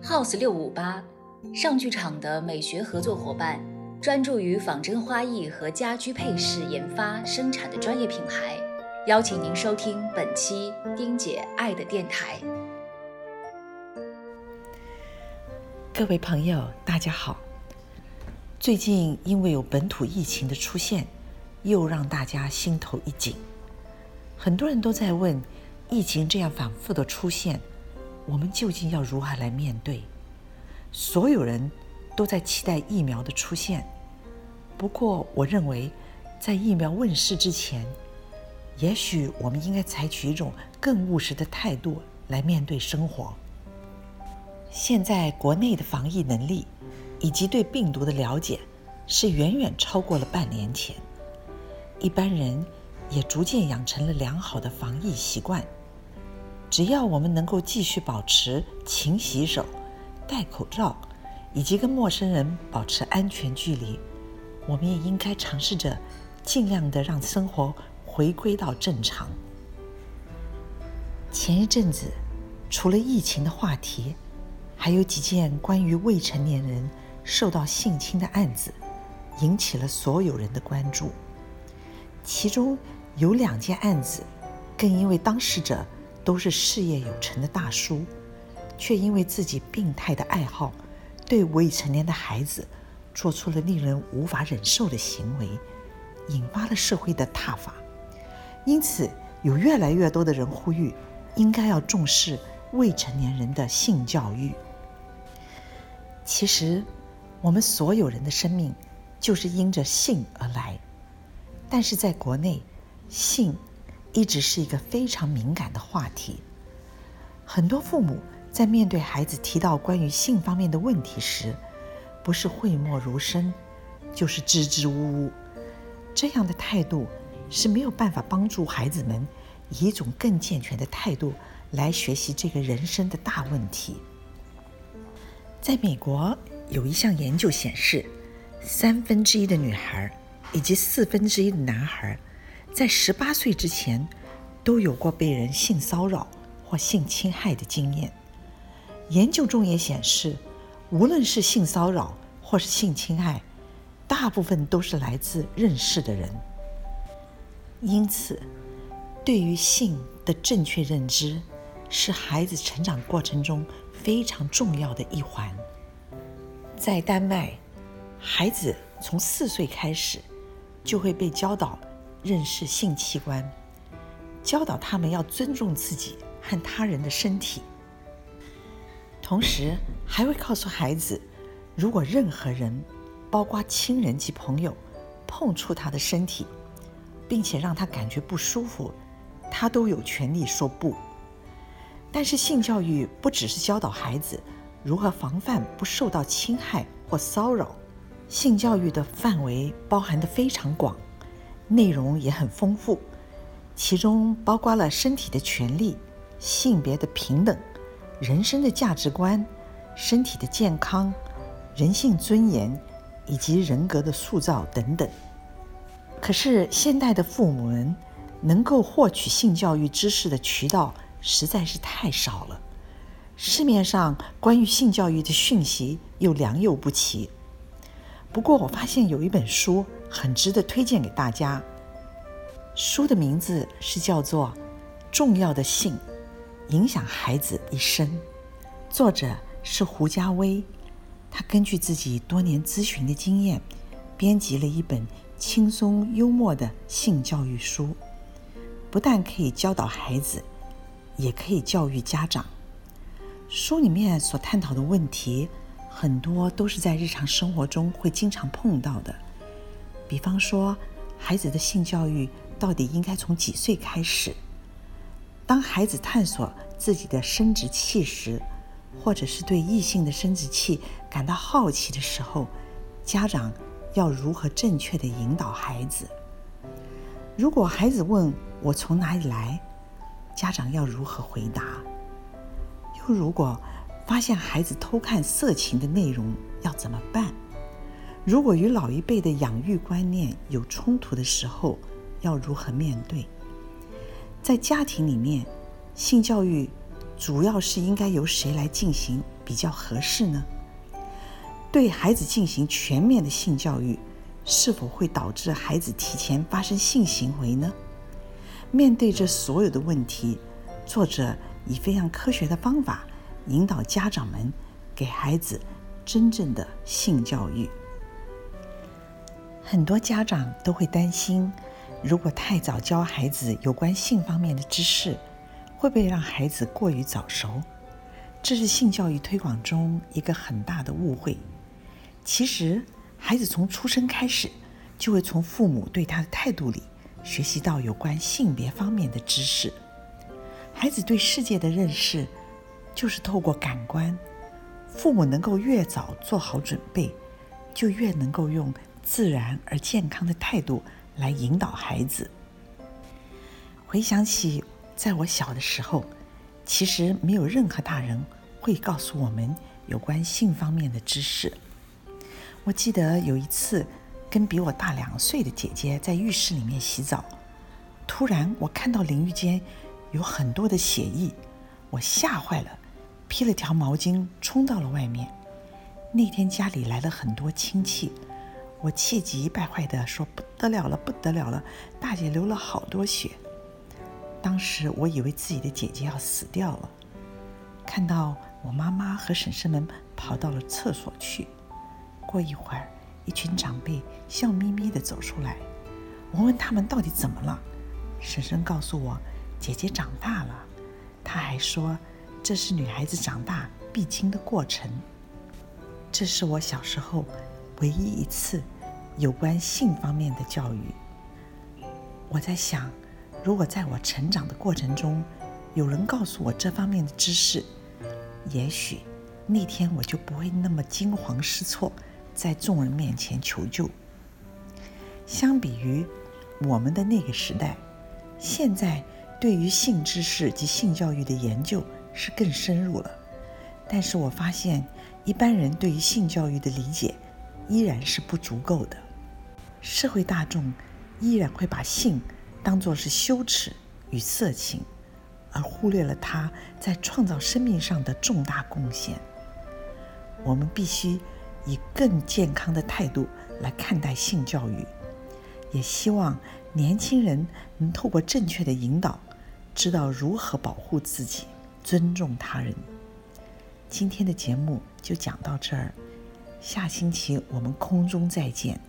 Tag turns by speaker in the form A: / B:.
A: House 六五八，上剧场的美学合作伙伴，专注于仿真花艺和家居配饰研发生产的专业品牌，邀请您收听本期丁姐爱的电台。
B: 各位朋友，大家好。最近因为有本土疫情的出现，又让大家心头一紧。很多人都在问，疫情这样反复的出现。我们究竟要如何来面对？所有人都在期待疫苗的出现。不过，我认为，在疫苗问世之前，也许我们应该采取一种更务实的态度来面对生活。现在国内的防疫能力以及对病毒的了解，是远远超过了半年前。一般人也逐渐养成了良好的防疫习惯。只要我们能够继续保持勤洗手、戴口罩，以及跟陌生人保持安全距离，我们也应该尝试着尽量的让生活回归到正常。前一阵子，除了疫情的话题，还有几件关于未成年人受到性侵的案子，引起了所有人的关注。其中有两件案子，更因为当事者。都是事业有成的大叔，却因为自己病态的爱好，对未成年的孩子做出了令人无法忍受的行为，引发了社会的挞伐。因此，有越来越多的人呼吁，应该要重视未成年人的性教育。其实，我们所有人的生命就是因着性而来，但是在国内，性。一直是一个非常敏感的话题。很多父母在面对孩子提到关于性方面的问题时，不是讳莫如深，就是支支吾吾。这样的态度是没有办法帮助孩子们以一种更健全的态度来学习这个人生的大问题。在美国，有一项研究显示，三分之一的女孩以及四分之一的男孩。在十八岁之前，都有过被人性骚扰或性侵害的经验。研究中也显示，无论是性骚扰或是性侵害，大部分都是来自认识的人。因此，对于性的正确认知，是孩子成长过程中非常重要的一环。在丹麦，孩子从四岁开始就会被教导。认识性器官，教导他们要尊重自己和他人的身体，同时还会告诉孩子，如果任何人，包括亲人及朋友，碰触他的身体，并且让他感觉不舒服，他都有权利说不。但是性教育不只是教导孩子如何防范不受到侵害或骚扰，性教育的范围包含的非常广。内容也很丰富，其中包括了身体的权利、性别的平等、人生的价值观、身体的健康、人性尊严以及人格的塑造等等。可是，现代的父母们能够获取性教育知识的渠道实在是太少了，市面上关于性教育的讯息又良莠不齐。不过，我发现有一本书很值得推荐给大家。书的名字是叫做《重要的性影响孩子一生》，作者是胡家威。他根据自己多年咨询的经验，编辑了一本轻松幽默的性教育书，不但可以教导孩子，也可以教育家长。书里面所探讨的问题。很多都是在日常生活中会经常碰到的，比方说，孩子的性教育到底应该从几岁开始？当孩子探索自己的生殖器时，或者是对异性的生殖器感到好奇的时候，家长要如何正确的引导孩子？如果孩子问我从哪里来，家长要如何回答？又如果？发现孩子偷看色情的内容要怎么办？如果与老一辈的养育观念有冲突的时候，要如何面对？在家庭里面，性教育主要是应该由谁来进行，比较合适呢？对孩子进行全面的性教育，是否会导致孩子提前发生性行为呢？面对这所有的问题，作者以非常科学的方法引导家长们给孩子真正的性教育。很多家长都会担心，如果太早教孩子有关性方面的知识，会不会让孩子过于早熟？这是性教育推广中一个很大的误会。其实，孩子从出生开始，就会从父母对他的态度里学习到有关性别方面的知识。孩子对世界的认识，就是透过感官。父母能够越早做好准备，就越能够用自然而健康的态度来引导孩子。回想起。在我小的时候，其实没有任何大人会告诉我们有关性方面的知识。我记得有一次，跟比我大两岁的姐姐在浴室里面洗澡，突然我看到淋浴间有很多的血迹，我吓坏了，披了条毛巾冲到了外面。那天家里来了很多亲戚，我气急败坏地说：“不得了了，不得了了，大姐流了好多血。”当时我以为自己的姐姐要死掉了，看到我妈妈和婶婶们跑到了厕所去。过一会儿，一群长辈笑眯眯地走出来。我问他们到底怎么了，婶婶告诉我，姐姐长大了。她还说，这是女孩子长大必经的过程。这是我小时候唯一一次有关性方面的教育。我在想。如果在我成长的过程中，有人告诉我这方面的知识，也许那天我就不会那么惊慌失措，在众人面前求救。相比于我们的那个时代，现在对于性知识及性教育的研究是更深入了。但是我发现，一般人对于性教育的理解依然是不足够的，社会大众依然会把性。当作是羞耻与色情，而忽略了他在创造生命上的重大贡献。我们必须以更健康的态度来看待性教育，也希望年轻人能透过正确的引导，知道如何保护自己、尊重他人。今天的节目就讲到这儿，下星期我们空中再见。